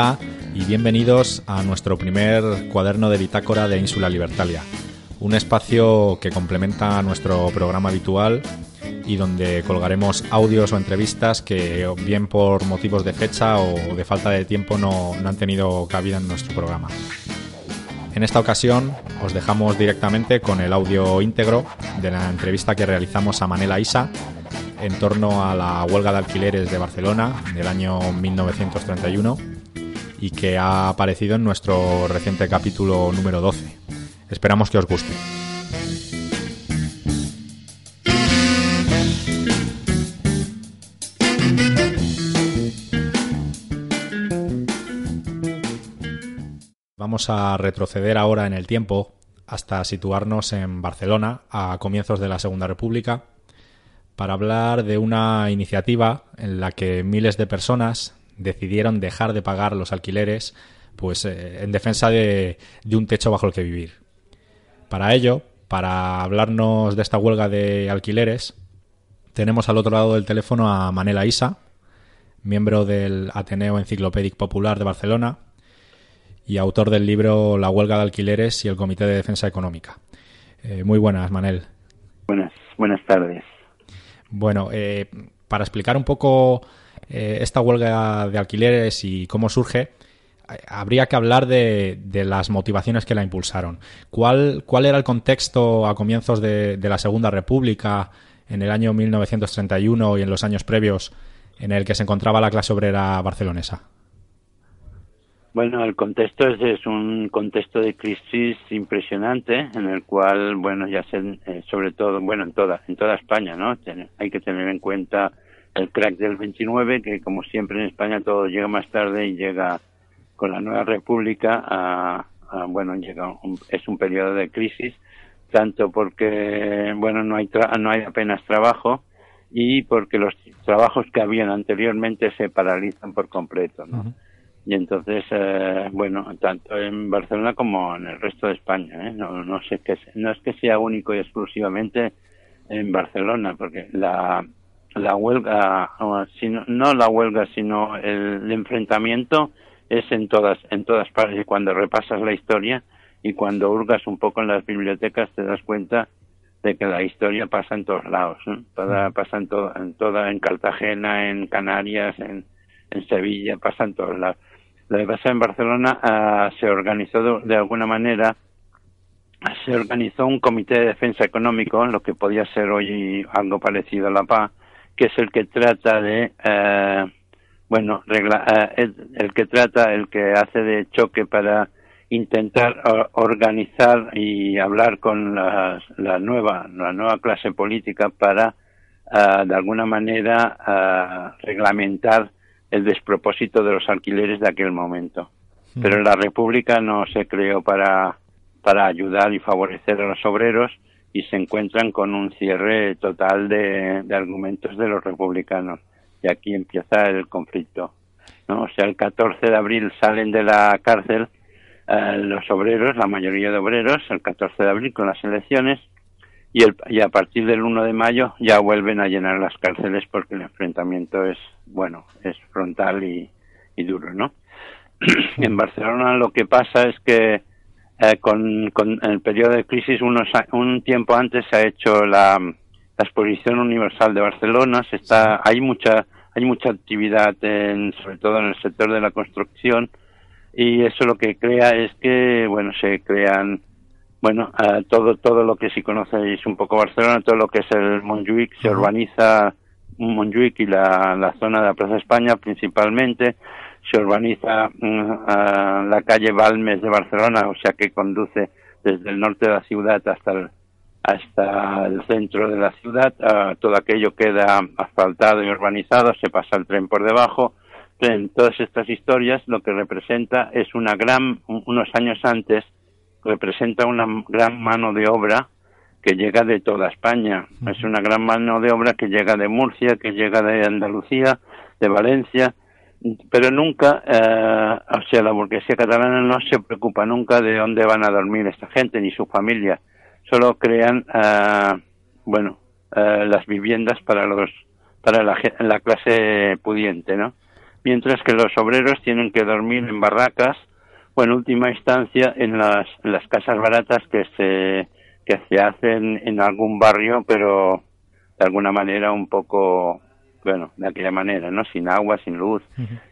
Hola y bienvenidos a nuestro primer cuaderno de bitácora de Ínsula Libertalia, un espacio que complementa nuestro programa habitual y donde colgaremos audios o entrevistas que bien por motivos de fecha o de falta de tiempo no, no han tenido cabida en nuestro programa. En esta ocasión os dejamos directamente con el audio íntegro de la entrevista que realizamos a Manela Isa en torno a la huelga de alquileres de Barcelona del año 1931 y que ha aparecido en nuestro reciente capítulo número 12. Esperamos que os guste. Vamos a retroceder ahora en el tiempo hasta situarnos en Barcelona a comienzos de la Segunda República para hablar de una iniciativa en la que miles de personas decidieron dejar de pagar los alquileres pues eh, en defensa de, de un techo bajo el que vivir. Para ello, para hablarnos de esta huelga de alquileres, tenemos al otro lado del teléfono a Manela Isa, miembro del Ateneo Enciclopédico Popular de Barcelona y autor del libro La huelga de alquileres y el Comité de Defensa Económica. Eh, muy buenas, Manel. Buenas, buenas tardes. Bueno, eh, para explicar un poco eh, esta huelga de alquileres y cómo surge, habría que hablar de, de, las motivaciones que la impulsaron. ¿Cuál, ¿Cuál era el contexto a comienzos de, de, la Segunda República, en el año 1931 y en los años previos, en el que se encontraba la clase obrera barcelonesa? Bueno, el contexto es, un contexto de crisis impresionante en el cual, bueno, ya se, eh, sobre todo, bueno, en toda, en toda España, ¿no? Hay que tener en cuenta el crack del 29, que como siempre en España todo llega más tarde y llega con la nueva república a, a bueno, llega un, es un periodo de crisis, tanto porque, bueno, no hay, tra no hay apenas trabajo y porque los trabajos que habían anteriormente se paralizan por completo, ¿no? Uh -huh y entonces eh, bueno tanto en Barcelona como en el resto de España ¿eh? no no sé que no es que sea único y exclusivamente en Barcelona porque la la huelga sino, no la huelga sino el, el, enfrentamiento es en todas en todas partes. Y cuando repasas la historia y cuando hurgas un poco en las bibliotecas te das cuenta de que la historia pasa en todos lados. Toda, pasa en toda en toda en Cartagena en Canarias en en Sevilla pasa en todos lados. Lo que pasa en Barcelona uh, se organizó de, de, alguna manera, se organizó un comité de defensa económico, lo que podía ser hoy algo parecido a la PA, que es el que trata de, uh, bueno, regla, uh, el, que trata, el que hace de choque para intentar organizar y hablar con la, la, nueva, la nueva clase política para, de alguna manera, reglamentar el despropósito de los alquileres de aquel momento. Pero la República no se creó para, para ayudar y favorecer a los obreros y se encuentran con un cierre total de, de argumentos de los republicanos. Y aquí empieza el conflicto. ¿no? O sea, el 14 de abril salen de la cárcel eh, los obreros, la mayoría de obreros, el 14 de abril con las elecciones, y, el, y a partir del 1 de mayo ya vuelven a llenar las cárceles porque el enfrentamiento es, bueno, es frontal y, y duro, ¿no? en Barcelona lo que pasa es que eh, con, con el periodo de crisis unos, un tiempo antes se ha hecho la, la exposición universal de Barcelona, se está, hay mucha hay mucha actividad en, sobre todo en el sector de la construcción. Y eso lo que crea es que bueno se crean bueno, uh, todo todo lo que si conocéis un poco Barcelona, todo lo que es el Montjuic, se urbaniza Montjuic y la, la zona de la Plaza España principalmente, se urbaniza uh, la calle Balmes de Barcelona, o sea que conduce desde el norte de la ciudad hasta el, hasta el centro de la ciudad, uh, todo aquello queda asfaltado y urbanizado, se pasa el tren por debajo, en todas estas historias lo que representa es una gran, unos años antes, representa una gran mano de obra que llega de toda España. Es una gran mano de obra que llega de Murcia, que llega de Andalucía, de Valencia, pero nunca, eh, o sea, la burguesía catalana no se preocupa nunca de dónde van a dormir esta gente ni su familia. Solo crean, eh, bueno, eh, las viviendas para los para la, la clase pudiente, ¿no? Mientras que los obreros tienen que dormir en barracas o en última instancia en las, en las casas baratas que se, que se hacen en algún barrio, pero de alguna manera un poco bueno, de aquella manera, ¿no? Sin agua, sin luz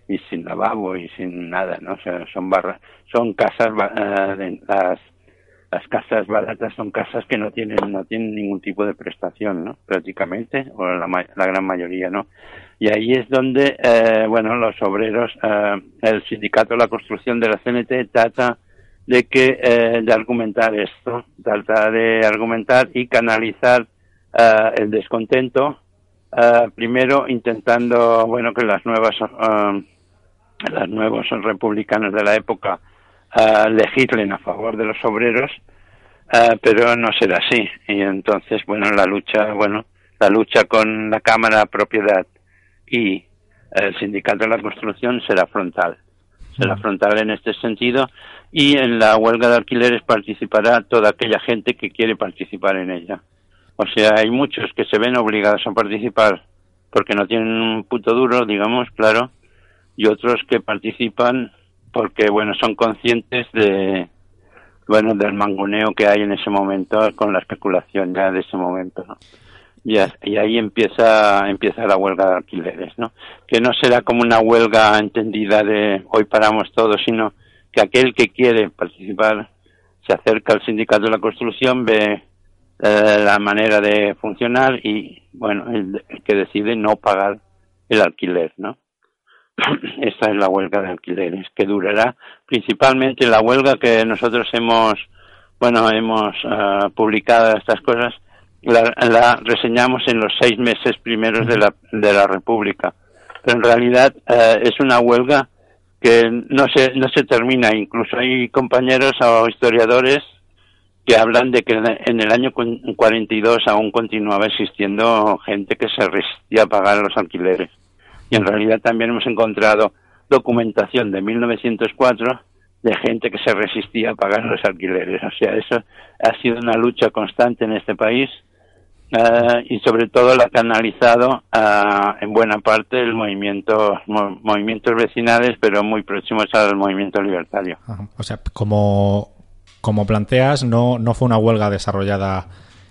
y sin lavabo y sin nada, ¿no? O sea, son barras, son casas, uh, las, las casas baratas son casas que no tienen, no tienen ningún tipo de prestación, ¿no? Prácticamente, o la, la gran mayoría, ¿no? Y ahí es donde, eh, bueno, los obreros, eh, el sindicato de la construcción de la CNT trata de que, eh, de argumentar esto, trata de argumentar y canalizar eh, el descontento Uh, primero intentando bueno que las nuevas uh, las nuevos republicanos de la época uh, legislen a favor de los obreros pero no será así. Y entonces bueno la lucha bueno la lucha con la cámara propiedad y el sindicato de la construcción será frontal. Será frontal en este sentido y en la huelga de alquileres participará toda aquella gente que quiere participar en ella o sea, hay muchos que se ven obligados a participar porque no tienen un puto duro, digamos, claro, y otros que participan porque, bueno, son conscientes de, bueno, del mangoneo que hay en ese momento con la especulación ya de ese momento, ¿no? Y, ahí empieza, empieza la huelga de alquileres, ¿no? Que no será como una huelga entendida de hoy paramos todos, sino que aquel que quiere participar se acerca al sindicato de la construcción, ve la manera de funcionar y, bueno, el, que decide no pagar el alquiler, ¿no? Esta es la huelga de alquileres, que durará principalmente la huelga que nosotros hemos, bueno, hemos uh, publicado estas cosas, la, la, reseñamos en los seis meses primeros de la, de la República. Pero en realidad uh, es una huelga que no se, no se termina. Incluso hay compañeros o historiadores que hablan de que en el año 42 aún continuaba existiendo gente que se resistía a pagar los alquileres. Y en realidad también hemos encontrado documentación de 1904 de gente que se resistía a pagar los alquileres. O sea, eso ha sido una lucha constante en este país uh, y sobre todo la ha canalizado en buena parte el movimiento, mo movimientos vecinales, pero muy próximos al movimiento libertario. O sea, como como planteas, no, no fue una huelga desarrollada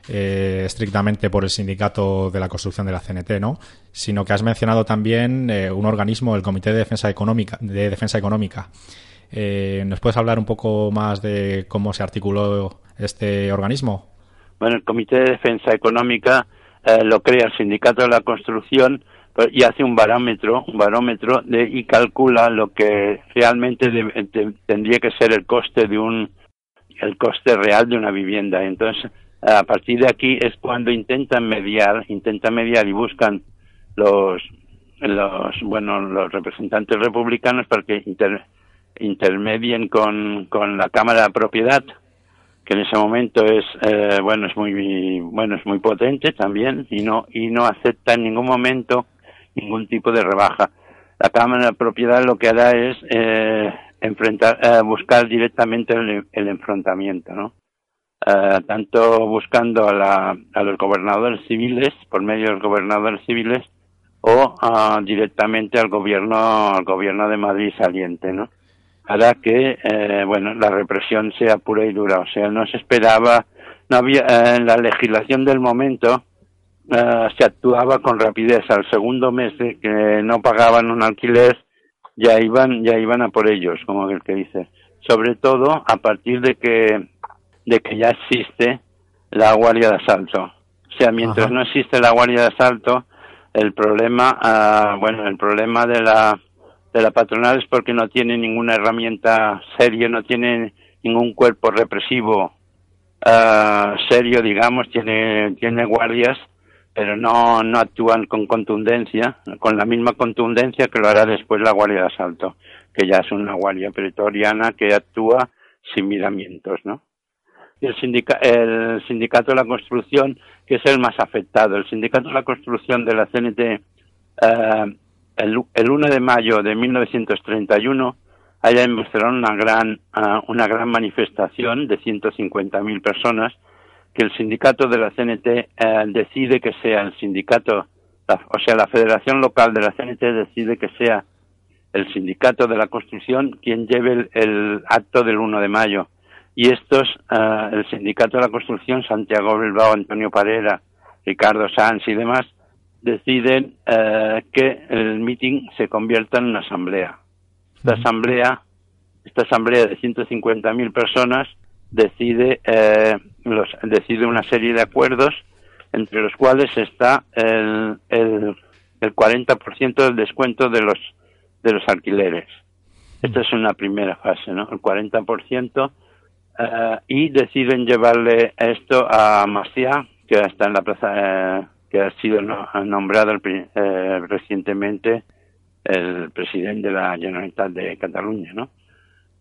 eh, estrictamente por el sindicato de la construcción de la CNT, ¿no? Sino que has mencionado también eh, un organismo, el Comité de Defensa Económica. De Defensa Económica. Eh, ¿Nos puedes hablar un poco más de cómo se articuló este organismo? Bueno, el Comité de Defensa Económica eh, lo crea el sindicato de la construcción y hace un barómetro, un barómetro de, y calcula lo que realmente tendría que ser el coste de un el coste real de una vivienda. Entonces, a partir de aquí es cuando intentan mediar, intentan mediar y buscan los, los bueno, los representantes republicanos para que intermedien con, con la Cámara de Propiedad, que en ese momento es eh, bueno es muy bueno es muy potente también y no y no acepta en ningún momento ningún tipo de rebaja. La Cámara de Propiedad lo que hará es eh, enfrentar, eh, buscar directamente el, enfrentamiento, ¿no? Eh, tanto buscando a, la, a, los gobernadores civiles, por medio de los gobernadores civiles, o uh, directamente al gobierno, al gobierno de Madrid saliente, ¿no? Hará que, eh, bueno, la represión sea pura y dura. O sea, no se esperaba, no había, eh, en la legislación del momento, uh, se actuaba con rapidez. Al segundo mes de que no pagaban un alquiler, ya iban, ya iban a por ellos, como el que dice. Sobre todo a partir de que, de que ya existe la guardia de asalto. O sea, mientras no existe la guardia de asalto, el problema, uh, bueno, el problema de la, de la patronal es porque no tiene ninguna herramienta seria, no tiene ningún cuerpo represivo uh, serio, digamos, tiene, tiene guardias pero no, no actúan con contundencia, con la misma contundencia que lo hará después la Guardia de Asalto, que ya es una guardia pretoriana que actúa sin miramientos, ¿no? El, el sindicato de la construcción, que es el más afectado, el sindicato de la construcción de la CNT, eh, el, el 1 de mayo de 1931, haya en una gran, uh, una gran manifestación de 150.000 personas que el sindicato de la CNT eh, decide que sea el sindicato o sea, la Federación Local de la CNT decide que sea el sindicato de la construcción quien lleve el, acto del 1 de mayo. Y estos, eh, el sindicato de la construcción, Santiago Bilbao, Antonio Parera, Ricardo Sanz y demás, deciden eh, que el meeting se convierta en una asamblea. Esta asamblea, esta asamblea de 150.000 personas decide, eh, los, decide una serie de acuerdos entre los cuales está el, el, el 40% del descuento de los de los alquileres. Esta es una primera fase, ¿no? El 40%. Eh, y deciden llevarle esto a Maciá, que está en la plaza, eh, que ha sido nombrado eh, recientemente el presidente de la Generalitat de Cataluña, ¿no?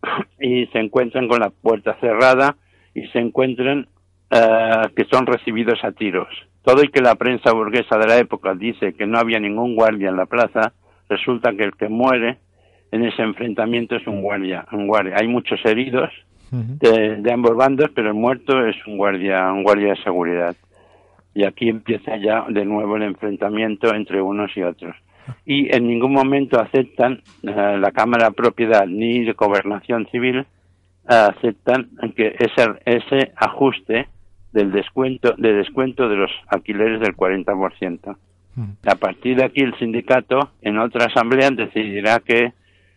Y se encuentran con la puerta cerrada y se encuentran que son recibidos a tiros. Todo y que la prensa burguesa de la época dice que no había ningún guardia en la plaza, resulta que el que muere en ese enfrentamiento es un guardia, un guardia. Hay muchos heridos de, ambos bandos, pero el muerto es un guardia, un guardia de seguridad. Y aquí empieza ya de nuevo el enfrentamiento entre unos y otros. Y en ningún momento aceptan eh, la Cámara de Propiedad ni de Gobernación Civil aceptan que ese, ese ajuste del descuento de descuento de los alquileres del 40%. A partir de aquí el sindicato en otra asamblea decidirá que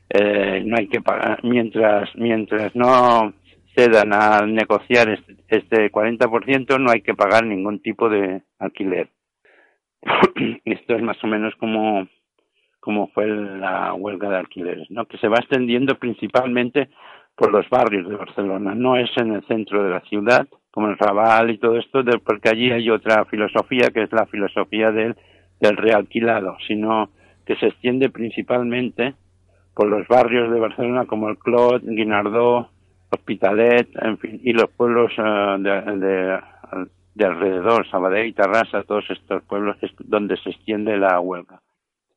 eh, no hay que pagar mientras mientras no cedan a negociar este, este 40% no hay que pagar ningún tipo de alquiler. Esto es más o menos como como fue la huelga de alquileres, ¿no? Que se va extendiendo principalmente por los barrios de Barcelona, no es en el centro de la ciudad, como el Raval y todo esto, porque allí hay otra filosofía que es la filosofía del del realquilado, sino que se extiende principalmente por los barrios de Barcelona como el Clot, Guinardó, Hospitalet, en fin, y los pueblos eh, de, de, alrededor, Sabadell Tarrasa, todos estos pueblos donde se extiende la huelga.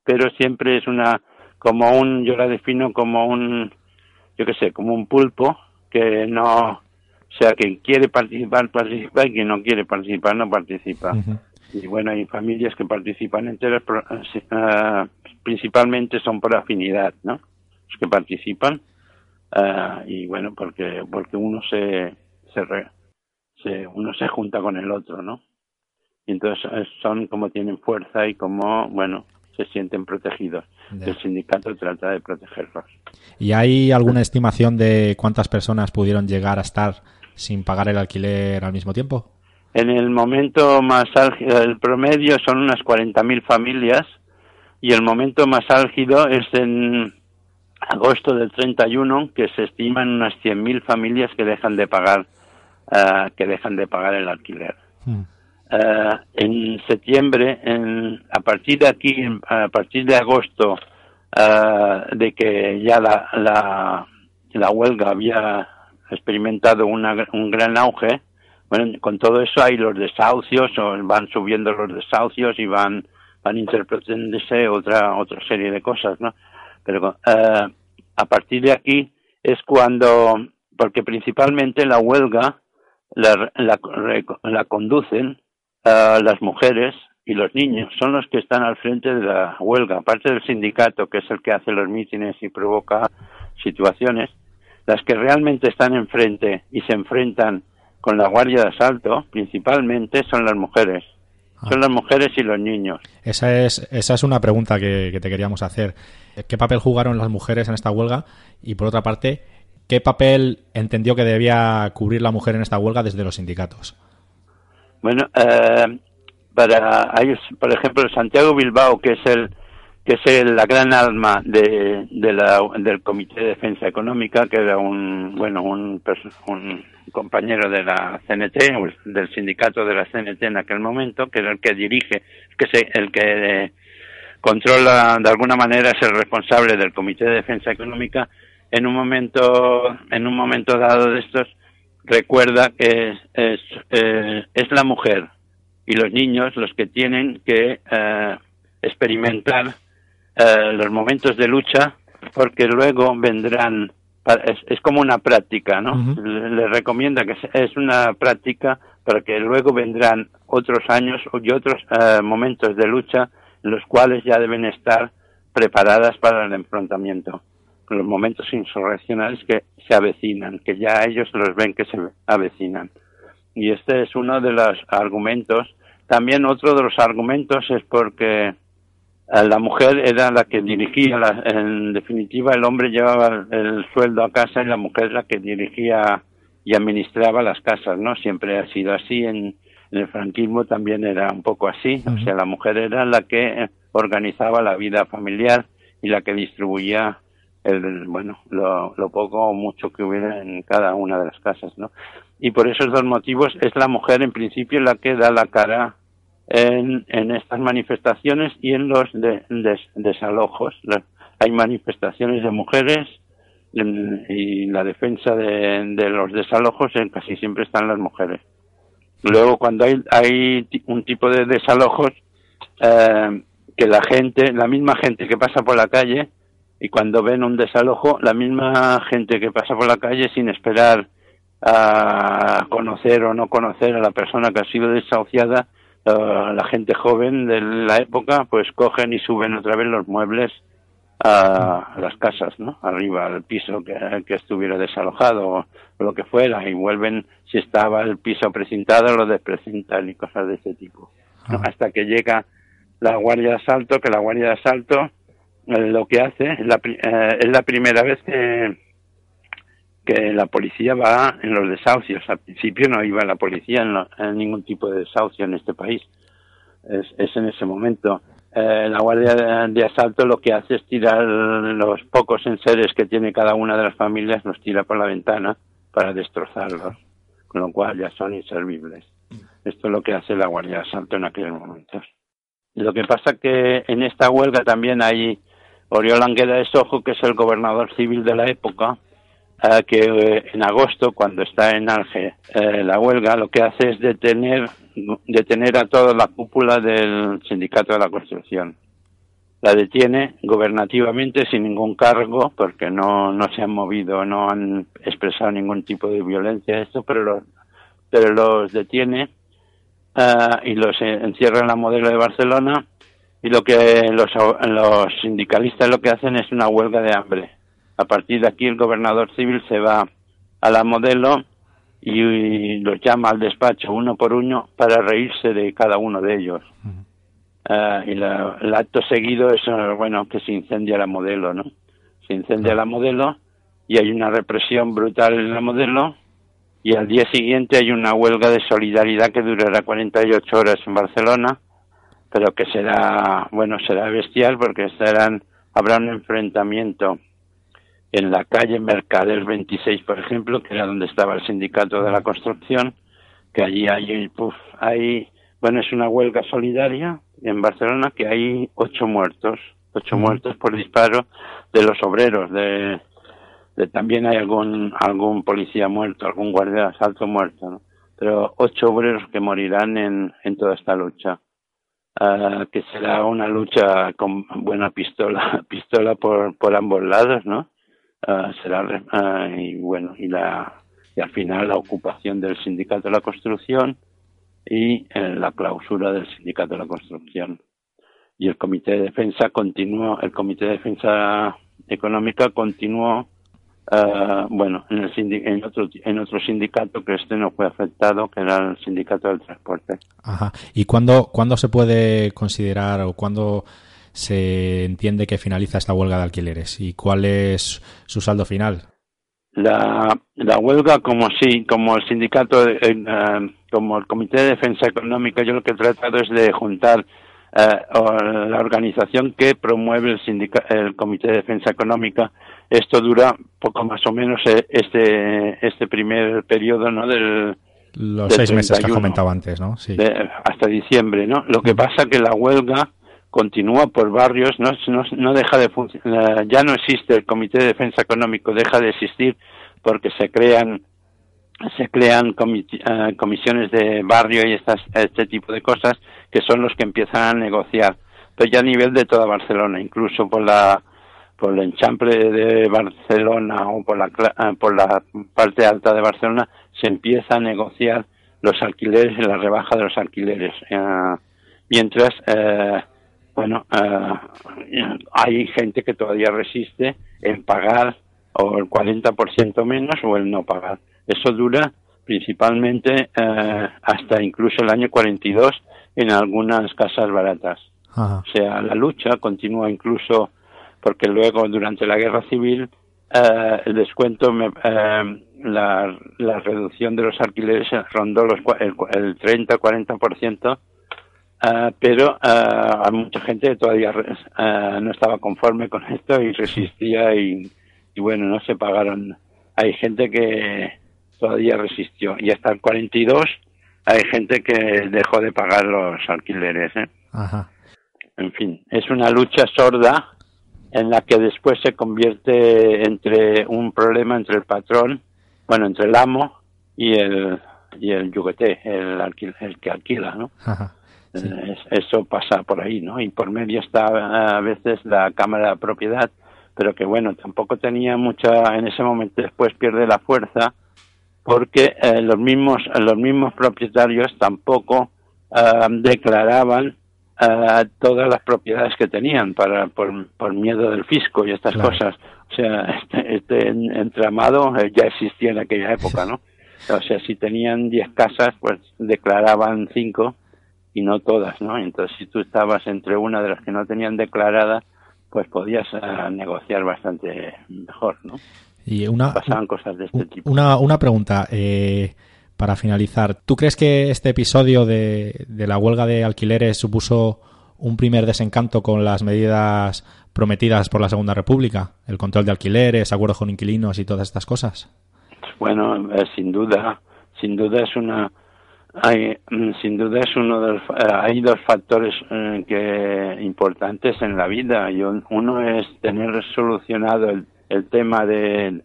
Pero siempre es una, como un, yo la defino como un, yo qué sé, como un pulpo que no, o sea, quien quiere participar, participa y quien no quiere participar, no participa y bueno, hay familias que participan enteras, uh, principalmente son por afinidad, ¿no? Los que participan uh, y bueno, porque porque uno se se, uno se junta con el otro, ¿no? Y entonces son como tienen fuerza y como, bueno, se sienten protegidos. El sindicato trata de protegerlos. ¿Y hay alguna estimación de cuántas personas pudieron llegar a estar sin pagar el alquiler al mismo tiempo? En el momento más álgido, el promedio son unas 40.000 familias y el momento más álgido es en agosto del 31 que se estiman unas 100.000 familias que dejan de pagar uh, que dejan de pagar el alquiler. Uh, en septiembre, en, a partir de aquí, a partir de agosto, uh, de que ya la, la, la huelga había experimentado una, un gran auge, bueno, con todo eso hay los desahucios, o van subiendo los desahucios y van, van interpretándose otra, otra serie de cosas, ¿no? Pero eh, a partir de aquí es cuando, porque principalmente la huelga la, la, la conducen uh, las mujeres y los niños, son los que están al frente de la huelga, aparte del sindicato, que es el que hace los mítines y provoca situaciones, las que realmente están enfrente y se enfrentan con la guardia de asalto, principalmente son las mujeres. Ah. Son las mujeres y los niños. Esa es, esa es una pregunta que, te queríamos hacer. ¿Qué papel jugaron las mujeres en esta huelga? Y por otra parte, ¿qué papel entendió que debía cubrir la mujer en esta huelga desde los sindicatos? Bueno, eh, para por ejemplo, Santiago Bilbao, que es el que es la gran alma de, la, del Comité de Defensa Económica, que era un, bueno, un, un compañero de la CNT, del sindicato de la CNT en aquel momento, que era el que dirige, que se, el que controla, de alguna manera, es el responsable del Comité de Defensa Económica, en un momento, en un momento dado de estos, recuerda que es, eh, es la mujer y los niños los que tienen que eh, experimentar eh, los momentos de lucha, porque luego vendrán, es, es como una práctica, ¿no? le, recomienda que es una práctica para que luego vendrán otros años y otros eh, momentos de lucha los cuales ya deben estar preparadas para el enfrentamiento, los momentos insurreccionales que se avecinan, que ya ellos los ven que se avecinan. Y este es uno de los argumentos. También otro de los argumentos es porque eh, la mujer era la que dirigía, en definitiva el hombre llevaba el sueldo a casa y la mujer la que dirigía y administraba las casas, ¿no? Siempre ha sido así en, en el franquismo también era un poco así, o sea, la mujer era la que organizaba la vida familiar y la que distribuía el, bueno, lo, poco o mucho que hubiera en cada una de las casas, ¿no? Y por esos dos motivos es la mujer en principio la que da la cara en, en estas manifestaciones y en los desalojos. hay manifestaciones de mujeres y la defensa de, de los desalojos en casi siempre están las mujeres. Luego, cuando hay, hay un tipo de desalojos, eh, que la gente, la misma gente que pasa por la calle, y cuando ven un desalojo, la misma gente que pasa por la calle sin esperar a conocer o no conocer a la persona que ha sido desahuciada, la gente joven de la época, pues cogen y suben otra vez los muebles a las casas, ¿no? Arriba al piso que, que estuviera desalojado o lo que fuera y vuelven, si estaba el piso precintado, lo desprecintan y cosas de ese tipo. Hasta que llega la guardia de asalto, que la guardia de asalto lo que hace es la, eh, es la primera vez que, la policía va en los desahucios. Al principio no iba la policía en, en ningún tipo de desahucio en este país. Es, es en ese momento eh, la Guardia de, Asalto lo que hace es tirar los pocos enseres que tiene cada una de las familias, los tira por la ventana para destrozarlos, con lo cual ya son inservibles. Esto es lo que hace la Guardia de Asalto en aquellos momentos. Lo que pasa que en esta huelga también hay Oriol Anguera de Sojo, que es el gobernador civil de la época, eh, que eh, en agosto, cuando está en Alge la huelga, lo que hace es detener detener a toda la cúpula del sindicato de la construcción. La detiene gobernativamente sin ningún cargo porque no, no se han movido, no han expresado ningún tipo de violencia, esto, pero los, pero los detiene uh, y los encierra en la modelo de Barcelona y lo que los, los sindicalistas lo que hacen es una huelga de hambre. A partir de aquí el gobernador civil se va a la modelo y los llama al despacho uno por uno para reírse de cada uno de ellos. Ah, y el acto seguido es, bueno, que se incendia la modelo, ¿no? Se incendia la modelo y hay una represión brutal en la modelo y al día siguiente hay una huelga de solidaridad que durará 48 horas en Barcelona, pero que será, bueno, será bestial porque serán, habrá un enfrentamiento en la calle Mercader 26, por ejemplo, que era donde estaba el sindicato de la construcción, que allí hay, hay, bueno, es una huelga solidaria en Barcelona que hay ocho muertos, ocho muertos por disparo de los obreros, de, también hay algún, algún policía muerto, algún guardia de asalto muerto, ¿no? pero ocho obreros que morirán en, en toda esta lucha. Ah, que será una lucha con buena pistola, pistola por, por ambos lados, ¿no? Ah, será ah, y bueno y la y al final la ocupación del sindicato de la construcción y eh, la clausura del sindicato de la construcción y el comité de defensa continuó el comité de defensa económica continuó ah, bueno en el en otro en otro sindicato que este no fue afectado que era el sindicato del transporte Ajá. y cuándo cuándo se puede considerar o cuándo se entiende que finaliza esta huelga de alquileres y cuál es su saldo final. La, la huelga, como sí, como el sindicato, eh, eh, como el Comité de Defensa Económica, yo lo que he tratado es de juntar eh, la organización que promueve el, el Comité de Defensa Económica. Esto dura poco más o menos este este primer periodo, ¿no? Del los seis meses que comentaba antes, ¿no? Sí. hasta diciembre, ¿no? Lo que pasa que la huelga continúa por barrios, no, no, deja de funcionar, ya no existe el Comité de Defensa Económico, deja de existir porque se crean se crean eh, comisiones de barrio y estas, este tipo de cosas que son los que empiezan a negociar, pero ya a nivel de toda Barcelona, incluso por la por el enchample de Barcelona o por la eh, por la parte alta de Barcelona se empieza a negociar los alquileres y la rebaja de los alquileres, eh, mientras bueno, hay gente que todavía resiste en pagar o el 40% menos o el no pagar. Eso dura principalmente hasta incluso el año 42 en algunas casas baratas. O sea, la lucha continúa incluso porque luego durante la guerra civil eh, el descuento, eh, la, la, reducción de los alquileres rondó los, el, el 30-40%, eh, pero hay mucha gente todavía no estaba conforme con esto y resistía y, y bueno, no se pagaron. Hay gente que todavía resistió y hasta el 42 hay gente que dejó de pagar los alquileres. ¿eh? Ajá. En fin, es una lucha sorda en la que después se convierte entre un problema entre el patrón, bueno, entre el amo y el y el yuguete, el, el que alquila, ¿no? Ajá, eso pasa por ahí, ¿no? Y por medio está a veces la Cámara de Propiedad, pero que bueno, tampoco tenía mucha, en ese momento después pierde la fuerza porque eh, los mismos los mismos propietarios tampoco eh, declaraban eh, todas las propiedades que tenían para por, por miedo del fisco y estas cosas. O sea este, este entramado ya existía en aquella época no o sea si tenían 10 casas pues declaraban 5 y no todas no entonces si tú estabas entre una de las que no tenían declarada pues podías negociar bastante mejor no y una, pasaban cosas de este tipo. Una, una pregunta eh, para finalizar. ¿Tú crees que este episodio de, la huelga de alquileres supuso un primer desencanto con las medidas prometidas por la Segunda República? El control de alquileres, acuerdos con inquilinos y todas estas cosas. Bueno, eh, sin duda, sin duda es una hay, mm, sin duda es uno de los, eh, hay dos factores que importantes en la vida y uno es tener solucionado el, el tema de,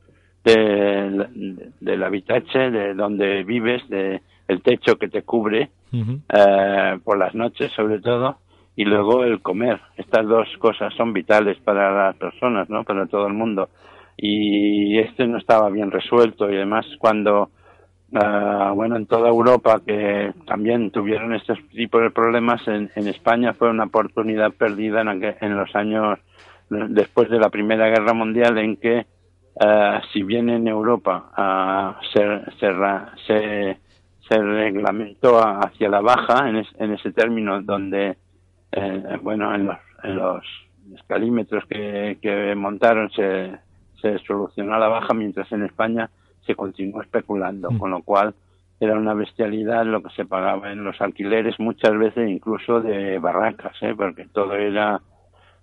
de, del habitache, de donde vives, de el techo que te cubre eh, por las noches sobre todo y luego el comer. Estas dos cosas son vitales para las personas, ¿no? Para todo el mundo. Y este no estaba bien resuelto y además cuando uh, bueno, en toda Europa que también tuvieron estos tipos de problemas, en, en España fue una oportunidad perdida en, en los años después de la Primera Guerra Mundial en que uh, si bien en Europa uh, se, se, se, se, reglamentó hacia la baja en, en ese término donde eh, bueno en los, en los escalímetros que, que montaron se, se solucionó a la baja mientras en España se continuó especulando mm. con lo cual era una bestialidad lo que se pagaba en los alquileres muchas veces incluso de barracas ¿eh? porque todo era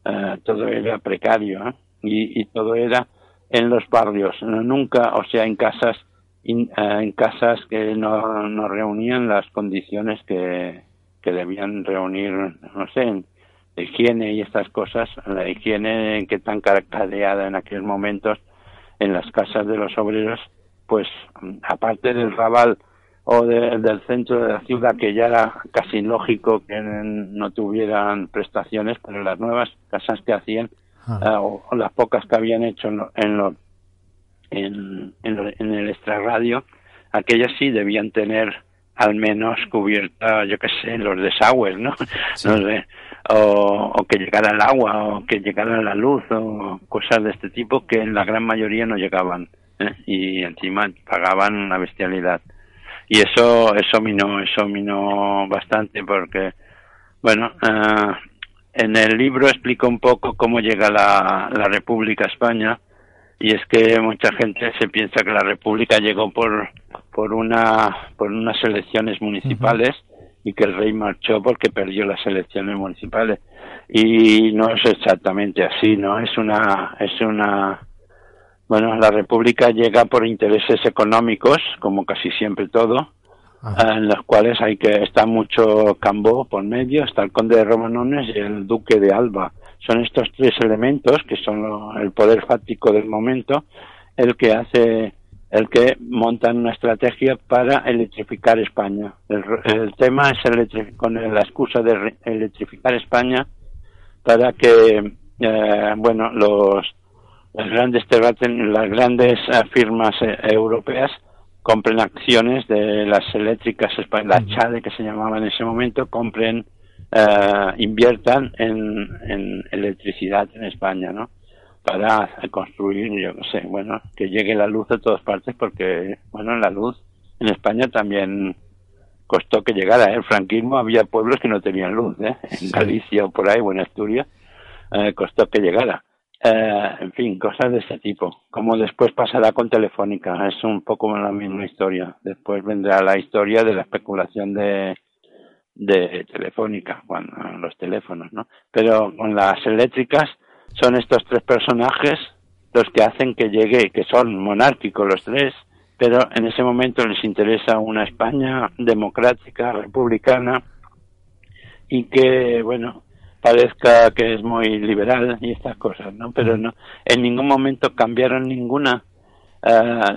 eh, todo era precario ¿eh? y, y, todo era en los barrios, nunca, o sea, en casas, in, eh, en casas que no, no, reunían las condiciones que, que debían reunir, no sé, en, higiene y estas cosas, la higiene que tan caracterizada en aquellos momentos en las casas de los obreros, pues aparte del rabal o de, del centro de la ciudad, que ya era casi lógico que no tuvieran prestaciones, pero las nuevas casas que hacían, ah. Eh, o, las pocas que habían hecho en, en, en, en, el extrarradio, aquellas sí debían tener al menos cubierta, yo qué sé, los desagües, ¿no? no sé, o, o, que llegara el agua, o que llegara la luz, o cosas de este tipo que en la gran mayoría no llegaban, ¿eh? y encima pagaban una bestialidad y eso eso minó eso minó bastante porque bueno uh, en el libro explico un poco cómo llega la, la República a España y es que mucha gente se piensa que la República llegó por por una por unas elecciones municipales y que el rey marchó porque perdió las elecciones municipales. Y no es exactamente así no es una es una bueno, la República llega por intereses económicos, como casi siempre todo, en los cuales hay que está mucho Cambó por medio, está el conde de Romanones y el duque de Alba. Son estos tres elementos que son el poder fáctico del momento, el que hace, el que montan una estrategia para electrificar España. El, tema es electrificar, con la excusa de electrificar España para que, eh, bueno, los las grandes las grandes eh, firmas eh, europeas compren acciones de las eléctricas, la CHADE que se llamaba en ese momento, compren eh, inviertan en, en electricidad en España, ¿no? Para construir, yo no sé, bueno, que llegue la luz a todas partes porque, bueno, la luz en España también costó que llegara. ¿eh? El franquismo había pueblos que no tenían luz, ¿eh? en Galicia o por ahí, o en Asturias, eh, costó que llegara. Eh, en fin, cosas de ese tipo. Como después pasará con Telefónica, es un poco la misma historia. Después vendrá la historia de la especulación de, de Telefónica, los teléfonos, ¿no? Pero con las eléctricas son estos tres personajes los que hacen que llegue, que son monárquicos los tres, pero en ese momento les interesa una España democrática, republicana y que, bueno, parezca que es muy liberal y estas cosas, ¿no? Pero no, en ningún momento cambiaron ninguna, eh,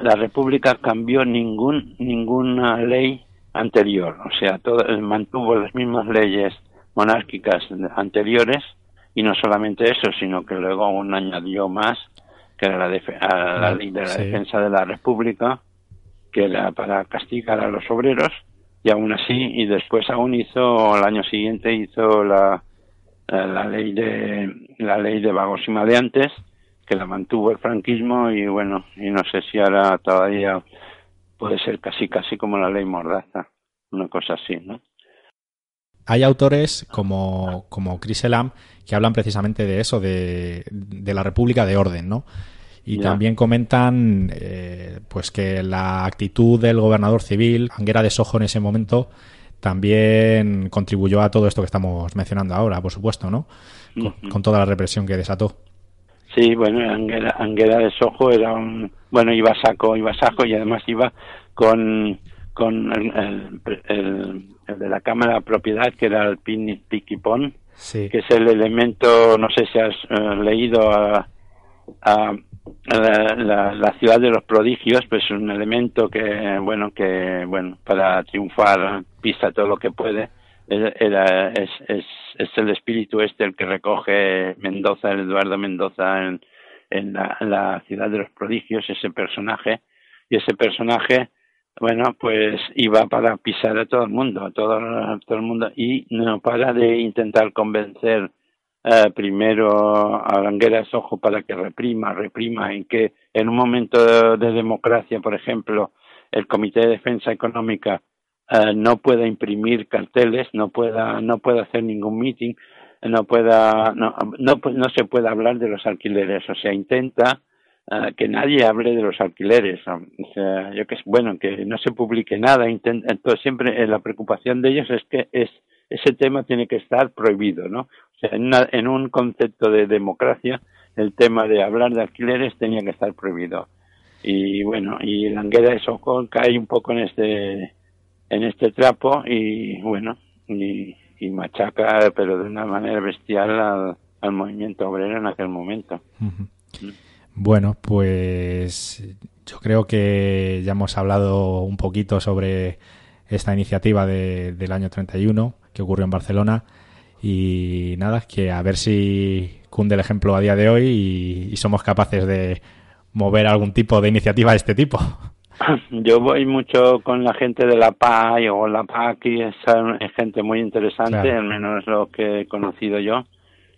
la República cambió ningún, ninguna ley anterior, o sea, todo, mantuvo las mismas leyes monárquicas anteriores y no solamente eso, sino que luego aún añadió más, que era la, la ley de la defensa de la República, que era para castigar a los obreros, y aún así, y después aún hizo, el año siguiente hizo la, eh, la ley de la ley de vagos y maleantes que la mantuvo el franquismo y bueno y no sé si ahora todavía puede ser casi casi como la ley mordaza una cosa así no hay autores como, como Chris Elam que hablan precisamente de eso, de, de la República de Orden, ¿no? Y también comentan eh, pues que la actitud del gobernador civil, Anguera de Sojo en ese momento, también contribuyó a todo esto que estamos mencionando ahora, por supuesto, ¿no? Con, toda la represión que desató. Sí, bueno, Anguera, Anguera de Sojo era un... Bueno, iba saco, iba saco y además iba con, con el, de la Cámara de Propiedad, que era el Piquipón, sí. que es el elemento, no sé si has eh, leído a, a la, la, ciudad de los prodigios pues es un elemento que bueno que bueno para triunfar pisa todo lo que puede. Es, es, es el espíritu este el que recoge Mendoza el Eduardo Mendoza en, en la, ciudad de los prodigios ese personaje. Y ese personaje bueno pues iba para pisar a todo el mundo a todo el mundo. Y no para de intentar convencer eh, primero a Ojo para que reprima, reprima, en que en un momento de, democracia, por ejemplo, el Comité de Defensa Económica eh, no pueda imprimir carteles, no pueda, no pueda hacer ningún meeting, no pueda, no, no, no se puede hablar de los alquileres, o sea, intenta uh, que nadie hable de los alquileres, o sea, yo que bueno, que no se publique nada, intenta, entonces siempre la preocupación de ellos es que es ese tema tiene que estar prohibido, ¿no? O sea, en, en un concepto de democracia, el tema de hablar de alquileres tenía que estar prohibido. Y bueno, y Languera de Soco cae un poco en este, en este trapo y bueno, y, y machaca, pero de una manera bestial al, al movimiento obrero en aquel momento. Bueno, pues yo creo que ya hemos hablado un poquito sobre esta iniciativa de, del año 31 que ocurrió en Barcelona. Y nada, que a ver si cunde el ejemplo a día de hoy y, somos capaces de mover algún tipo de iniciativa de este tipo. Yo voy mucho con la gente de la PAI o la PAC es, gente muy interesante, al menos lo que he conocido yo,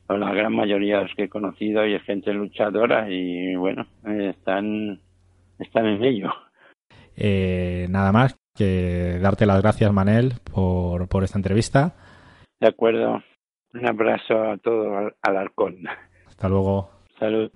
o la gran mayoría de los que he conocido y es gente luchadora y bueno, están, están en ello. Eh, nada más, que darte las gracias, Manel, por, por esta entrevista. De acuerdo. Un abrazo a todo al, al Hasta luego. Salud.